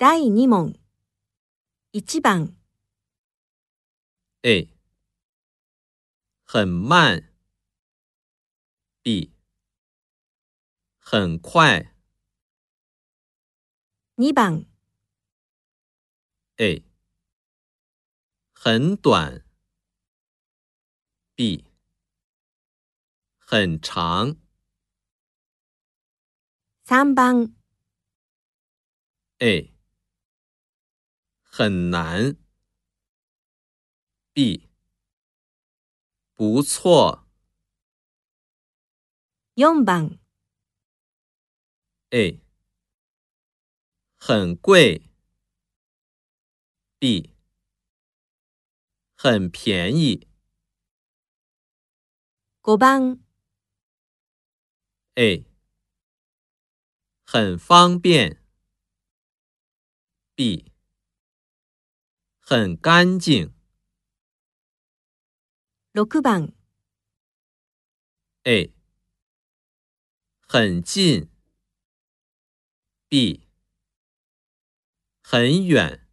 第2問。1番。A。很慢。B。很快。2番。A。很短。B。很长。3番。A。很难。B，不错。四番。A，很贵。B，很便宜。五番。A，很方便。B。很干净。六番。A，很近。B，很远。